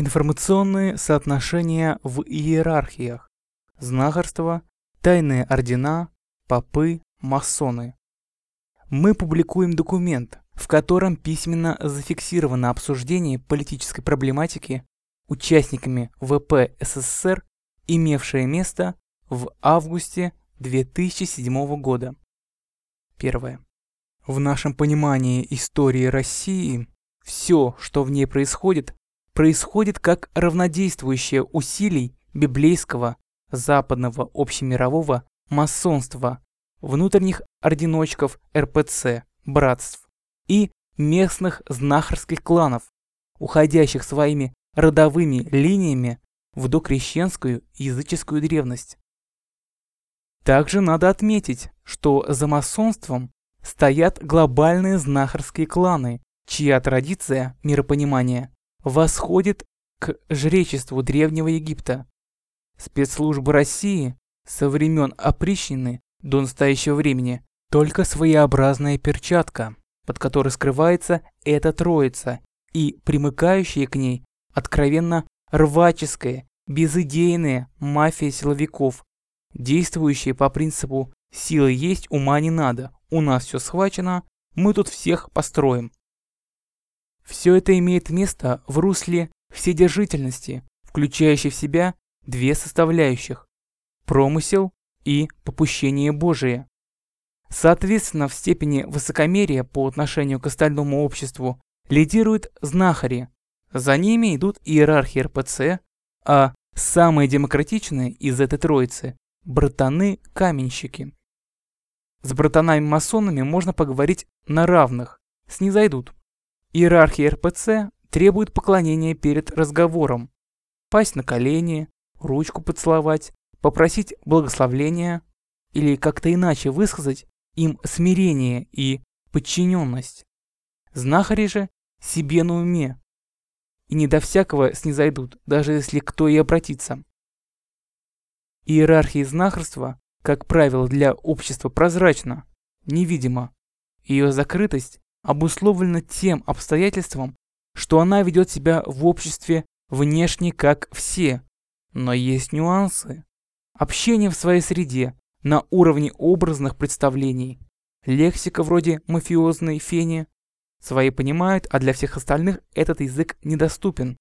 Информационные соотношения в иерархиях. Знахарство, тайные ордена, попы, масоны. Мы публикуем документ, в котором письменно зафиксировано обсуждение политической проблематики участниками ВП СССР, имевшее место в августе 2007 года. Первое. В нашем понимании истории России все, что в ней происходит, происходит как равнодействующее усилий библейского, западного, общемирового масонства, внутренних орденочков РПЦ, братств и местных знахарских кланов, уходящих своими родовыми линиями в докрещенскую языческую древность. Также надо отметить, что за масонством стоят глобальные знахарские кланы, чья традиция миропонимания восходит к жречеству Древнего Египта. Спецслужбы России со времен опричнины до настоящего времени только своеобразная перчатка, под которой скрывается эта троица и примыкающая к ней откровенно рваческая, безыдейная мафия силовиков, действующая по принципу «силы есть, ума не надо, у нас все схвачено, мы тут всех построим». Все это имеет место в русле вседержительности, включающей в себя две составляющих – промысел и попущение Божие. Соответственно, в степени высокомерия по отношению к остальному обществу лидируют знахари, за ними идут иерархи РПЦ, а самые демократичные из этой троицы – братаны-каменщики. С братанами-масонами можно поговорить на равных, снизойдут. Иерархия РПЦ требует поклонения перед разговором. Пасть на колени, ручку поцеловать, попросить благословения или как-то иначе высказать им смирение и подчиненность. Знахари же себе на уме и не до всякого снизойдут, даже если кто и обратится. Иерархия знахарства, как правило, для общества прозрачна, невидима. Ее закрытость обусловлена тем обстоятельством, что она ведет себя в обществе внешне как все, но есть нюансы. Общение в своей среде на уровне образных представлений. Лексика вроде мафиозной фени. Свои понимают, а для всех остальных этот язык недоступен.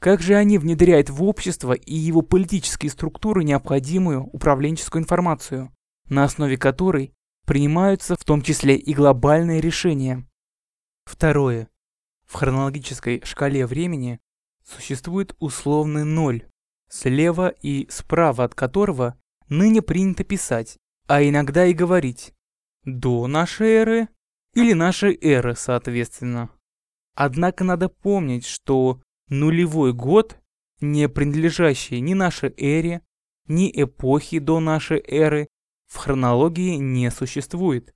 Как же они внедряют в общество и его политические структуры необходимую управленческую информацию, на основе которой принимаются в том числе и глобальные решения. Второе. В хронологической шкале времени существует условный ноль, слева и справа от которого ныне принято писать, а иногда и говорить «до нашей эры» или «нашей эры» соответственно. Однако надо помнить, что нулевой год, не принадлежащий ни нашей эре, ни эпохе до нашей эры, в хронологии не существует.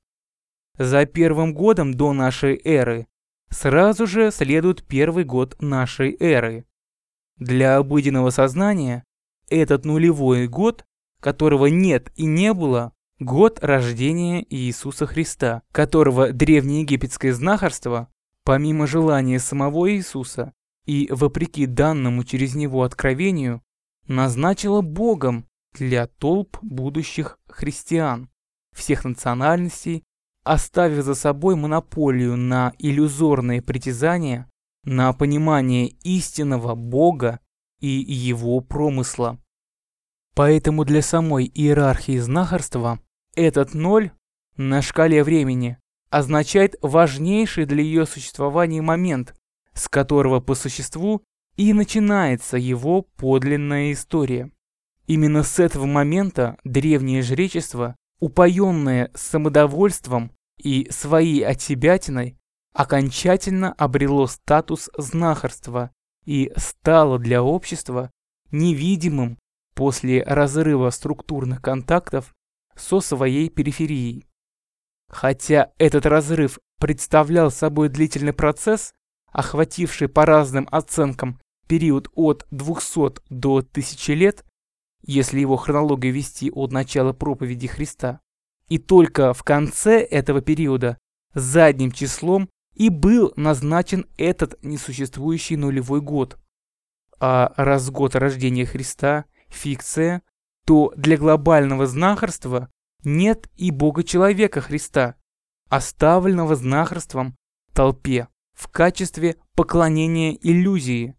За первым годом до нашей эры сразу же следует первый год нашей эры. Для обыденного сознания этот нулевой год, которого нет и не было, год рождения Иисуса Христа, которого древнеегипетское знахарство, помимо желания самого Иисуса и вопреки данному через него откровению, назначило Богом для толп будущих христиан всех национальностей, оставив за собой монополию на иллюзорные притязания, на понимание истинного Бога и его промысла. Поэтому для самой иерархии знахарства этот ноль на шкале времени означает важнейший для ее существования момент, с которого по существу и начинается его подлинная история. Именно с этого момента древнее жречество, упоенное самодовольством и своей отсебятиной, окончательно обрело статус знахарства и стало для общества невидимым после разрыва структурных контактов со своей периферией. Хотя этот разрыв представлял собой длительный процесс, охвативший по разным оценкам период от 200 до 1000 лет, если его хронологию вести от начала проповеди Христа. И только в конце этого периода задним числом и был назначен этот несуществующий нулевой год. А раз год рождения Христа – фикция, то для глобального знахарства нет и Бога-человека Христа, оставленного знахарством толпе в качестве поклонения иллюзии,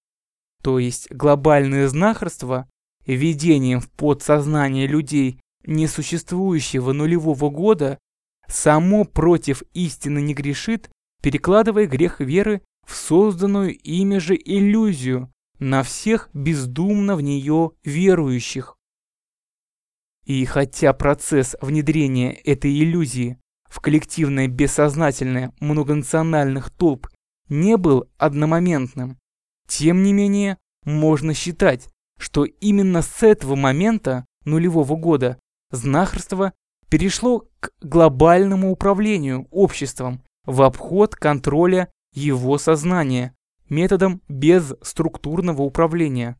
то есть глобальное знахарство введением в подсознание людей несуществующего нулевого года само против истины не грешит, перекладывая грех веры в созданную ими же иллюзию на всех бездумно в нее верующих. И хотя процесс внедрения этой иллюзии в коллективное бессознательное многонациональных толп не был одномоментным, тем не менее можно считать, что именно с этого момента нулевого года знахарство перешло к глобальному управлению обществом в обход контроля его сознания методом безструктурного управления.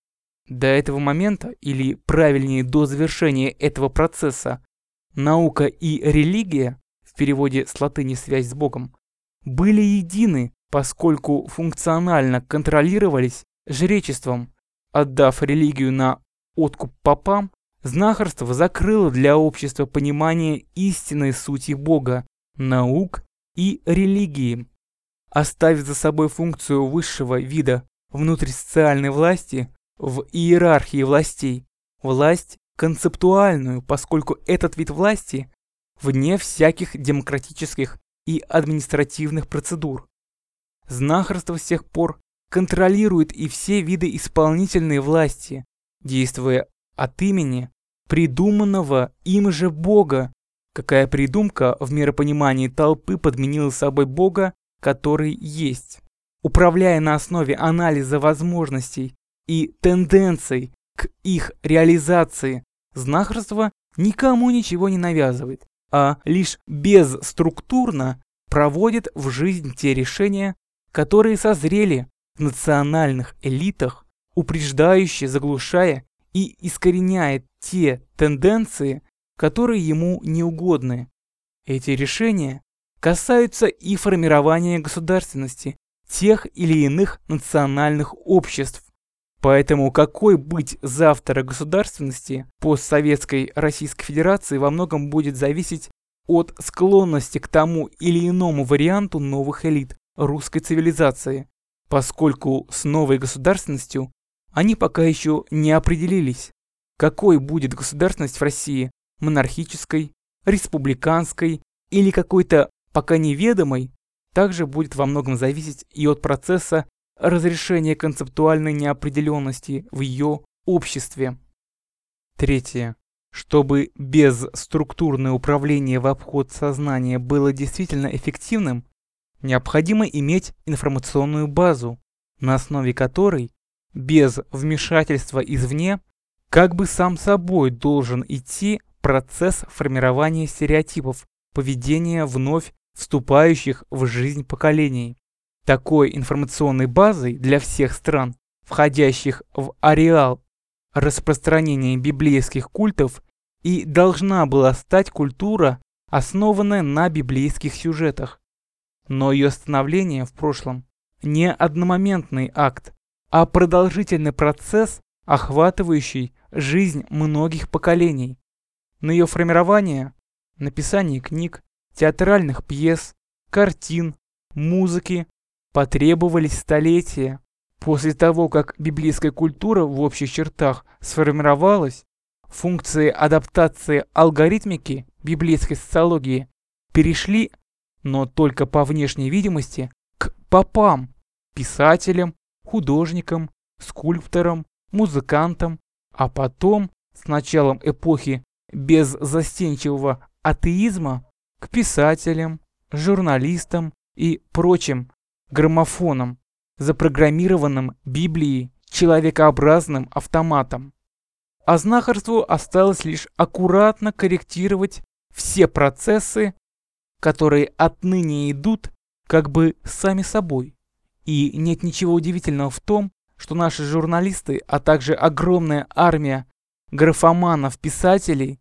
До этого момента, или правильнее до завершения этого процесса, наука и религия, в переводе с латыни «связь с Богом», были едины, поскольку функционально контролировались жречеством, отдав религию на откуп попам, знахарство закрыло для общества понимание истинной сути Бога, наук и религии. Оставив за собой функцию высшего вида внутрисоциальной власти в иерархии властей, власть концептуальную, поскольку этот вид власти вне всяких демократических и административных процедур. Знахарство с тех пор контролирует и все виды исполнительной власти, действуя от имени придуманного им же Бога. Какая придумка в миропонимании толпы подменила собой Бога, который есть. Управляя на основе анализа возможностей и тенденций к их реализации, знахарство никому ничего не навязывает, а лишь безструктурно проводит в жизнь те решения, которые созрели в национальных элитах, упреждающие, заглушая и искореняет те тенденции, которые ему неугодны. Эти решения касаются и формирования государственности тех или иных национальных обществ. Поэтому какой быть завтра государственности постсоветской Российской Федерации во многом будет зависеть от склонности к тому или иному варианту новых элит русской цивилизации, поскольку с новой государственностью они пока еще не определились, какой будет государственность в России, монархической, республиканской или какой-то пока неведомой, также будет во многом зависеть и от процесса разрешения концептуальной неопределенности в ее обществе. Третье. Чтобы безструктурное управление в обход сознания было действительно эффективным, необходимо иметь информационную базу, на основе которой без вмешательства извне, как бы сам собой должен идти процесс формирования стереотипов поведения вновь вступающих в жизнь поколений. Такой информационной базой для всех стран, входящих в ареал распространения библейских культов, и должна была стать культура, основанная на библейских сюжетах. Но ее становление в прошлом не одномоментный акт, а продолжительный процесс, охватывающий жизнь многих поколений. На ее формирование, написание книг, театральных пьес, картин, музыки потребовались столетия. После того, как библейская культура в общих чертах сформировалась, функции адаптации алгоритмики библейской социологии перешли, но только по внешней видимости, к попам, писателям, художником, скульптором, музыкантом, а потом, с началом эпохи беззастенчивого атеизма, к писателям, журналистам и прочим граммофонам, запрограммированным Библией человекообразным автоматом. А знахарству осталось лишь аккуратно корректировать все процессы, которые отныне идут как бы сами собой. И нет ничего удивительного в том, что наши журналисты, а также огромная армия графоманов-писателей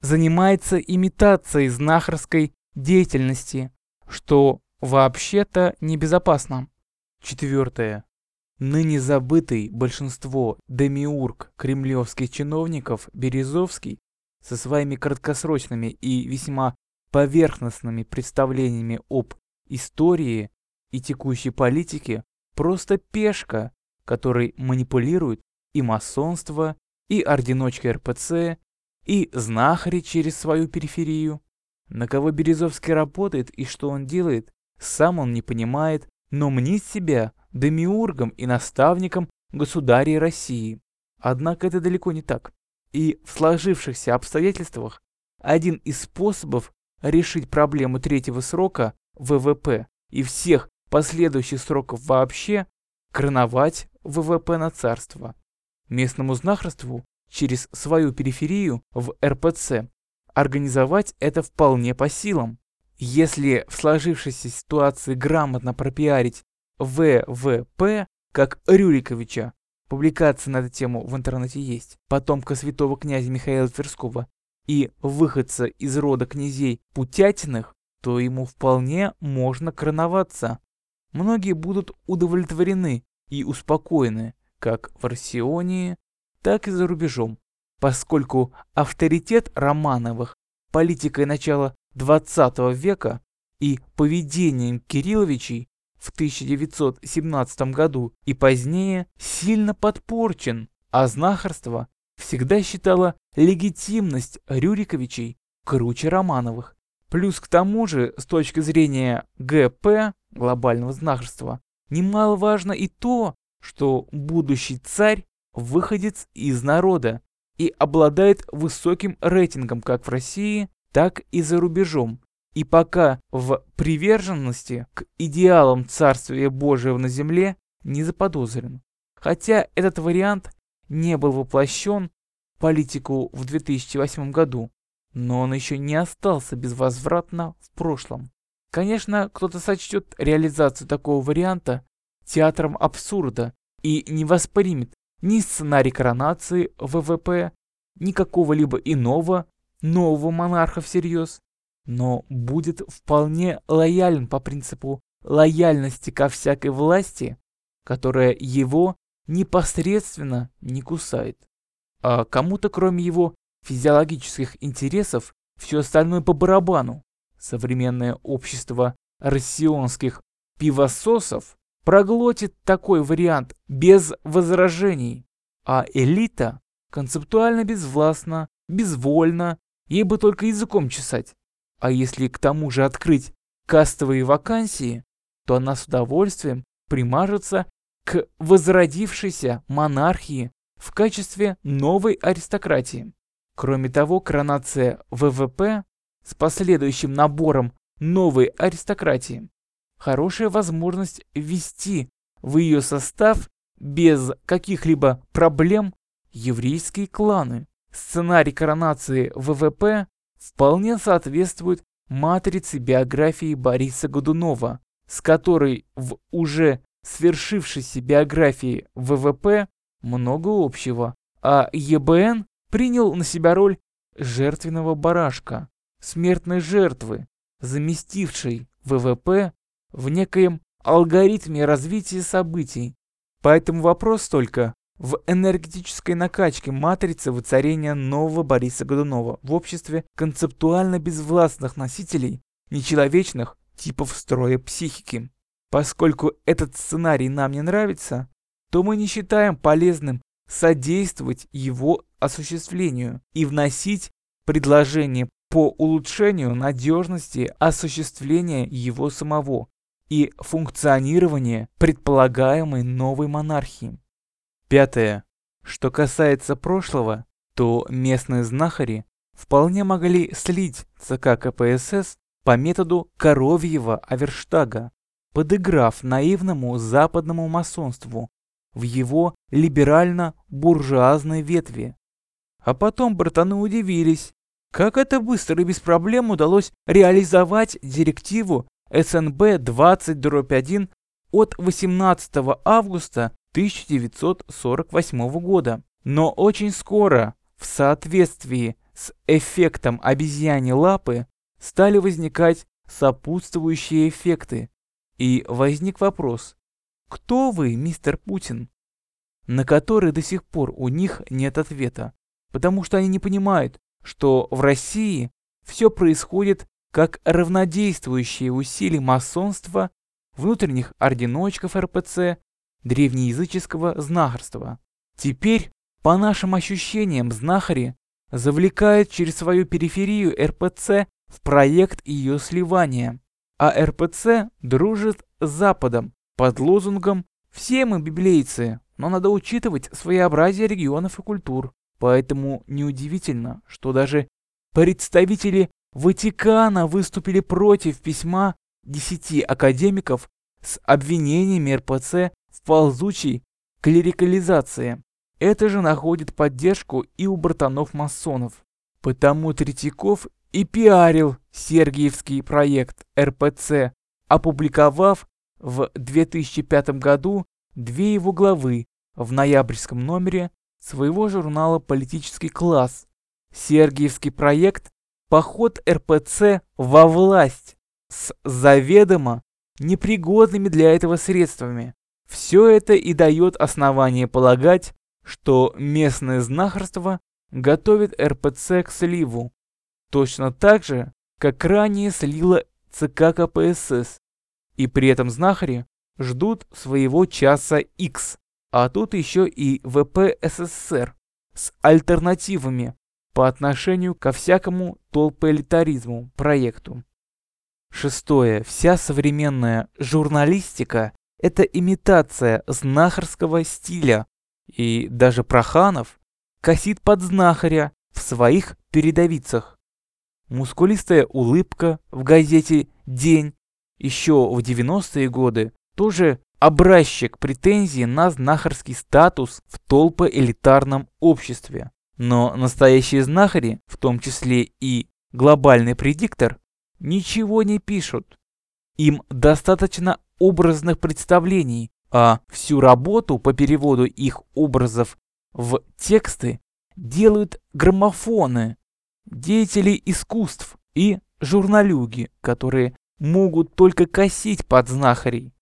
занимается имитацией знахарской деятельности, что вообще-то небезопасно. Четвертое. Ныне забытый большинство демиург кремлевских чиновников Березовский со своими краткосрочными и весьма поверхностными представлениями об истории и текущей политике просто пешка, которой манипулирует и масонство, и орденочка РПЦ, и знахари через свою периферию. На кого Березовский работает и что он делает, сам он не понимает, но мнит себя демиургом и наставником государей России. Однако это далеко не так. И в сложившихся обстоятельствах один из способов решить проблему третьего срока ВВП и всех последующих сроков вообще короновать ВВП на царство. Местному знахарству через свою периферию в РПЦ организовать это вполне по силам. Если в сложившейся ситуации грамотно пропиарить ВВП, как Рюриковича, публикация на эту тему в интернете есть, потомка святого князя Михаила Тверского, и выходца из рода князей Путятиных, то ему вполне можно короноваться. Многие будут удовлетворены и успокоены, как в Арсионии, так и за рубежом, поскольку авторитет Романовых политикой начала XX века и поведением Кирилловичей в 1917 году и позднее сильно подпорчен, а знахарство всегда считало легитимность Рюриковичей круче Романовых. Плюс к тому же, с точки зрения ГП, глобального знахарства, немаловажно и то, что будущий царь выходец из народа и обладает высоким рейтингом как в России, так и за рубежом. И пока в приверженности к идеалам Царствия Божьего на земле не заподозрен. Хотя этот вариант не был воплощен политику в 2008 году, но он еще не остался безвозвратно в прошлом. Конечно, кто-то сочтет реализацию такого варианта театром абсурда и не воспримет ни сценарий коронации ВВП, ни какого-либо иного нового монарха всерьез, но будет вполне лоялен по принципу лояльности ко всякой власти, которая его непосредственно не кусает. А кому-то кроме его физиологических интересов все остальное по барабану. Современное общество россионских пивососов проглотит такой вариант без возражений, а элита концептуально безвластна, безвольна, ей бы только языком чесать. А если к тому же открыть кастовые вакансии, то она с удовольствием примажется к возродившейся монархии в качестве новой аристократии. Кроме того, коронация ВВП с последующим набором новой аристократии хорошая возможность ввести в ее состав без каких-либо проблем еврейские кланы. Сценарий коронации ВВП вполне соответствует матрице биографии Бориса Годунова, с которой в уже свершившейся биографии ВВП много общего, а ЕБН принял на себя роль жертвенного барашка, смертной жертвы, заместившей ВВП в некоем алгоритме развития событий. Поэтому вопрос только в энергетической накачке матрицы воцарения нового Бориса Годунова в обществе концептуально безвластных носителей нечеловечных типов строя психики. Поскольку этот сценарий нам не нравится, то мы не считаем полезным содействовать его осуществлению и вносить предложение по улучшению надежности осуществления его самого и функционирования предполагаемой новой монархии. Пятое. Что касается прошлого, то местные знахари вполне могли слить ЦК КПСС по методу коровьего Аверштага, подыграв наивному западному масонству в его либерально-буржуазной ветви. А потом братаны удивились, как это быстро и без проблем удалось реализовать директиву СНБ 20-1 от 18 августа 1948 года. Но очень скоро, в соответствии с эффектом обезьяни лапы, стали возникать сопутствующие эффекты, И возник вопрос, кто вы, мистер Путин? На который до сих пор у них нет ответа, потому что они не понимают, что в России все происходит как равнодействующие усилия масонства, внутренних орденочков РПЦ, древнеязыческого знахарства. Теперь, по нашим ощущениям, знахари завлекают через свою периферию РПЦ в проект ее сливания, а РПЦ дружит с Западом под лозунгом «Все мы библейцы, но надо учитывать своеобразие регионов и культур». Поэтому неудивительно, что даже представители Ватикана выступили против письма десяти академиков с обвинениями РПЦ в ползучей клерикализации. Это же находит поддержку и у братанов-масонов. Потому Третьяков и пиарил Сергиевский проект РПЦ, опубликовав в 2005 году две его главы в ноябрьском номере своего журнала «Политический класс». Сергиевский проект «Поход РПЦ во власть» с заведомо непригодными для этого средствами. Все это и дает основание полагать, что местное знахарство готовит РПЦ к сливу, точно так же, как ранее слила ЦК КПСС, и при этом знахари ждут своего часа X, а тут еще и ВП СССР с альтернативами по отношению ко всякому толпоэлитаризму проекту. Шестое. Вся современная журналистика – это имитация знахарского стиля, и даже Проханов косит под знахаря в своих передовицах. Мускулистая улыбка в газете «День» еще в 90-е годы тоже образчик претензий на знахарский статус в толпоэлитарном обществе. Но настоящие знахари, в том числе и глобальный предиктор, ничего не пишут. Им достаточно образных представлений, а всю работу по переводу их образов в тексты делают граммофоны, деятели искусств и журналюги, которые могут только косить под знахарей.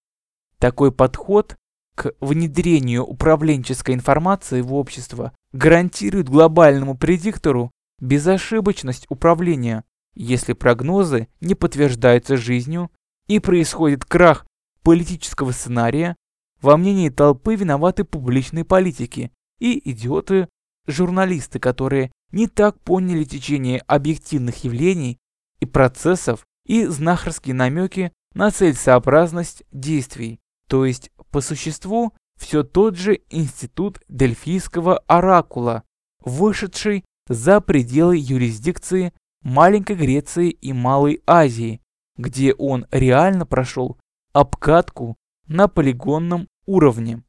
Такой подход к внедрению управленческой информации в общество гарантирует глобальному предиктору безошибочность управления, если прогнозы не подтверждаются жизнью и происходит крах политического сценария, во мнении толпы виноваты публичные политики и идиоты-журналисты, которые не так поняли течение объективных явлений и процессов и знахарские намеки на целесообразность действий. То есть, по существу, все тот же институт Дельфийского оракула, вышедший за пределы юрисдикции Маленькой Греции и Малой Азии, где он реально прошел обкатку на полигонном уровне.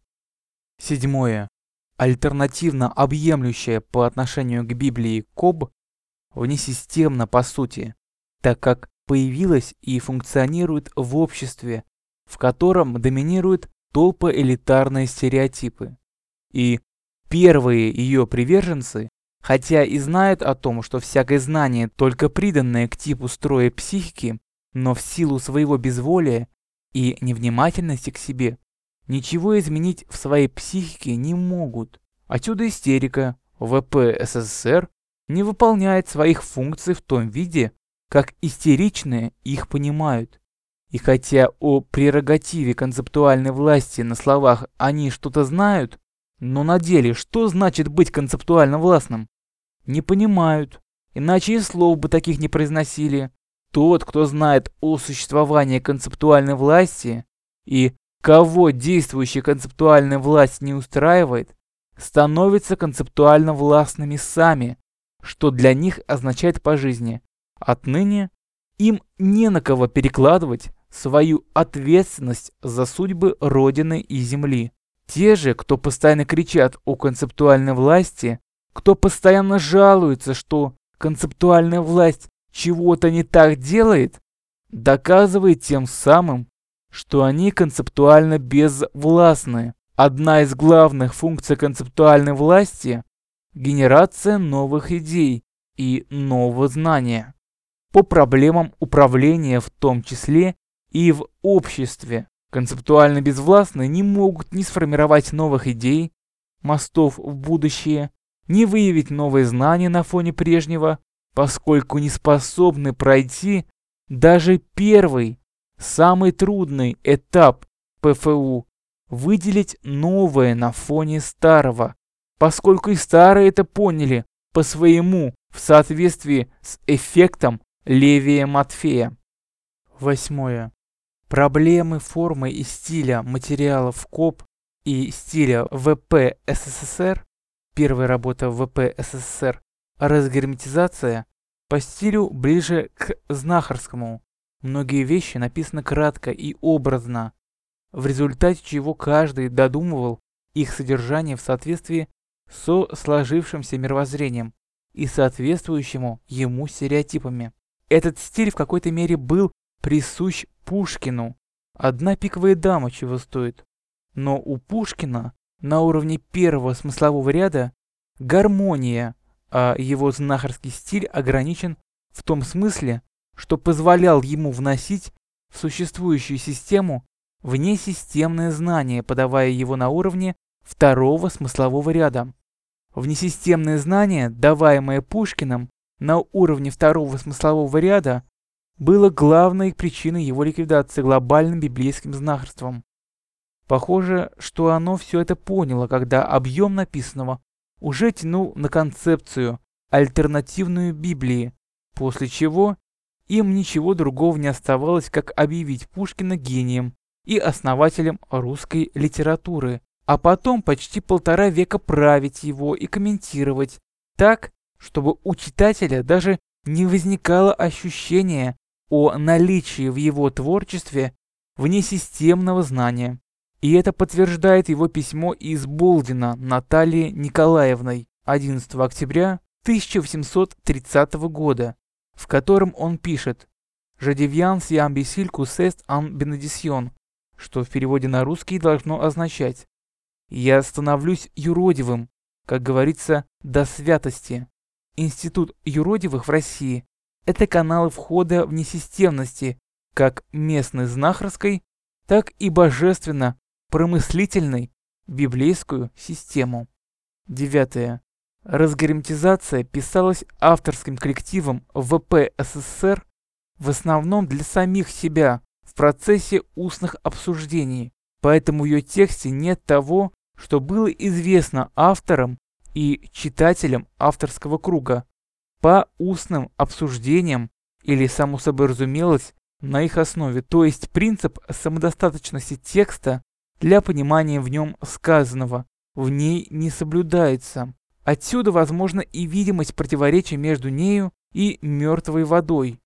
Седьмое. Альтернативно объемлющая по отношению к Библии Коб внесистемно по сути, так как появилась и функционирует в обществе, в котором доминируют толпоэлитарные стереотипы. И первые ее приверженцы, хотя и знают о том, что всякое знание только приданное к типу строя психики, но в силу своего безволия и невнимательности к себе, ничего изменить в своей психике не могут. Отсюда истерика. ВП СССР не выполняет своих функций в том виде, как истеричные их понимают. И хотя о прерогативе концептуальной власти на словах они что-то знают, но на деле что значит быть концептуально властным? Не понимают, иначе и слов бы таких не произносили. Тот, кто знает о существовании концептуальной власти и кого действующая концептуальная власть не устраивает, становятся концептуально властными сами, что для них означает по жизни. Отныне им не на кого перекладывать свою ответственность за судьбы Родины и Земли. Те же, кто постоянно кричат о концептуальной власти, кто постоянно жалуется, что концептуальная власть чего-то не так делает, доказывает тем самым, что они концептуально безвластны. Одна из главных функций концептуальной власти – генерация новых идей и нового знания по проблемам управления в том числе и в обществе. Концептуально безвластные не могут ни сформировать новых идей, мостов в будущее, ни выявить новые знания на фоне прежнего, поскольку не способны пройти даже первый, самый трудный этап ПФУ – выделить новое на фоне старого, поскольку и старые это поняли по своему в соответствии с эффектом Левия Матфея. Восьмое. Проблемы формы и стиля материалов КОП и стиля ВП СССР, первая работа ВП СССР, разгерметизация, по стилю ближе к знахарскому. Многие вещи написаны кратко и образно, в результате чего каждый додумывал их содержание в соответствии со сложившимся мировоззрением и соответствующему ему стереотипами. Этот стиль в какой-то мере был присущ Пушкину. Одна пиковая дама чего стоит. Но у Пушкина на уровне первого смыслового ряда гармония, а его знахарский стиль ограничен в том смысле, что позволял ему вносить в существующую систему внесистемное знание, подавая его на уровне второго смыслового ряда. Внесистемное знание, даваемое Пушкиным на уровне второго смыслового ряда, было главной причиной его ликвидации глобальным библейским знахарством. Похоже, что оно все это поняло, когда объем написанного уже тянул на концепцию альтернативную Библии, после чего им ничего другого не оставалось, как объявить Пушкина гением и основателем русской литературы, а потом почти полтора века править его и комментировать так, чтобы у читателя даже не возникало ощущения о наличии в его творчестве внесистемного знания. И это подтверждает его письмо из Болдина Натальи Николаевной 11 октября 1830 года, в котором он пишет «Жадевьян си амбисиль кусест ан бенедисьон», что в переводе на русский должно означать «Я становлюсь юродивым», как говорится, до святости. Институт юродивых в России – это каналы входа в несистемности, как местной знахарской, так и божественно-промыслительной библейскую систему. Девятое. Разгерметизация писалась авторским коллективом ВП СССР в основном для самих себя в процессе устных обсуждений, поэтому в ее тексте нет того, что было известно авторам и читателям авторского круга по устным обсуждениям или, само собой разумелось, на их основе, то есть принцип самодостаточности текста для понимания в нем сказанного в ней не соблюдается. Отсюда возможно и видимость противоречия между нею и мертвой водой.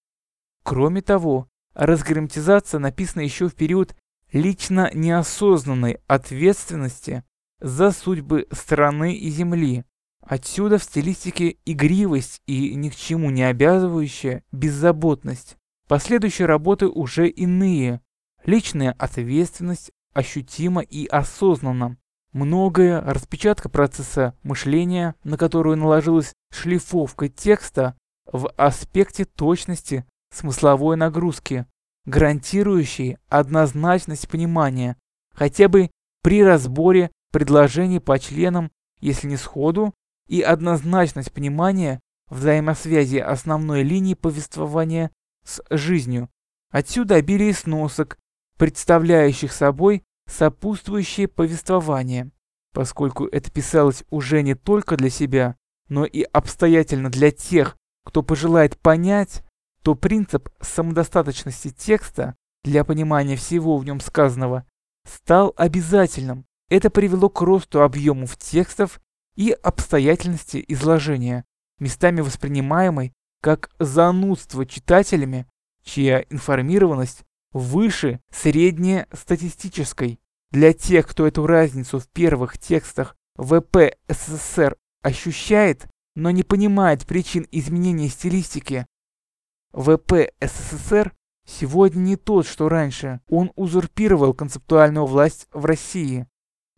Кроме того, разгерметизация написана еще в период лично неосознанной ответственности за судьбы страны и земли. Отсюда в стилистике игривость и ни к чему не обязывающая беззаботность. Последующие работы уже иные. Личная ответственность ощутима и осознанна. Многое распечатка процесса мышления, на которую наложилась шлифовка текста в аспекте точности смысловой нагрузки, гарантирующей однозначность понимания, хотя бы при разборе предложений по членам, если не сходу, и однозначность понимания взаимосвязи основной линии повествования с жизнью. Отсюда обилие сносок, представляющих собой сопутствующее повествование. Поскольку это писалось уже не только для себя, но и обстоятельно для тех, кто пожелает понять, то принцип самодостаточности текста для понимания всего в нем сказанного стал обязательным. Это привело к росту объемов текстов и обстоятельности изложения, местами воспринимаемой как занудство читателями, чья информированность выше среднестатистической. Для тех, кто эту разницу в первых текстах ВП СССР ощущает, но не понимает причин изменения стилистики, ВП СССР сегодня не тот, что раньше. Он узурпировал концептуальную власть в России.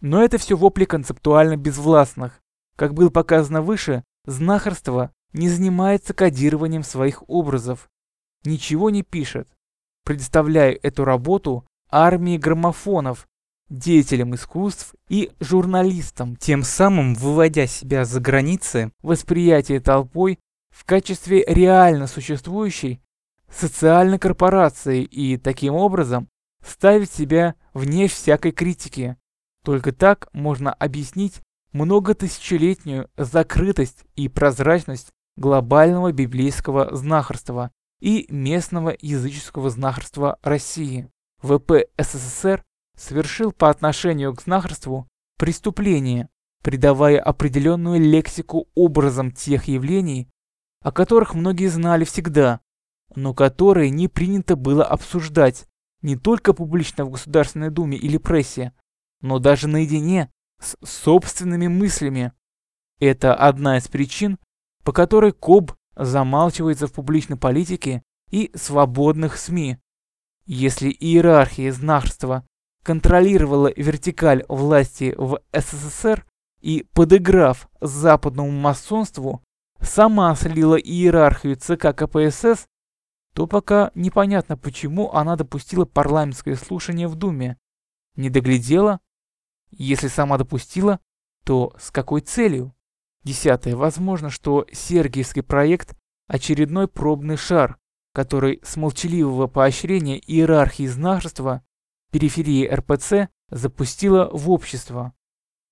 Но это все вопли концептуально безвластных. Как было показано выше, знахарство не занимается кодированием своих образов. Ничего не пишет. предоставляя эту работу армии граммофонов, деятелям искусств и журналистам, тем самым выводя себя за границы восприятия толпой в качестве реально существующей социальной корпорации и таким образом ставить себя вне всякой критики. Только так можно объяснить многотысячелетнюю закрытость и прозрачность глобального библейского знахарства и местного языческого знахарства России. ВП СССР совершил по отношению к знахарству преступление, придавая определенную лексику образом тех явлений, о которых многие знали всегда, но которые не принято было обсуждать не только публично в Государственной Думе или прессе, но даже наедине с собственными мыслями. Это одна из причин, по которой КОБ замалчивается в публичной политике и свободных СМИ. Если иерархия знахарства контролировала вертикаль власти в СССР и, подыграв западному масонству, сама слила иерархию ЦК КПСС, то пока непонятно, почему она допустила парламентское слушание в Думе. Не доглядела? Если сама допустила, то с какой целью? Десятое. Возможно, что Сергиевский проект – очередной пробный шар, который с молчаливого поощрения иерархии знахарства периферии РПЦ запустила в общество.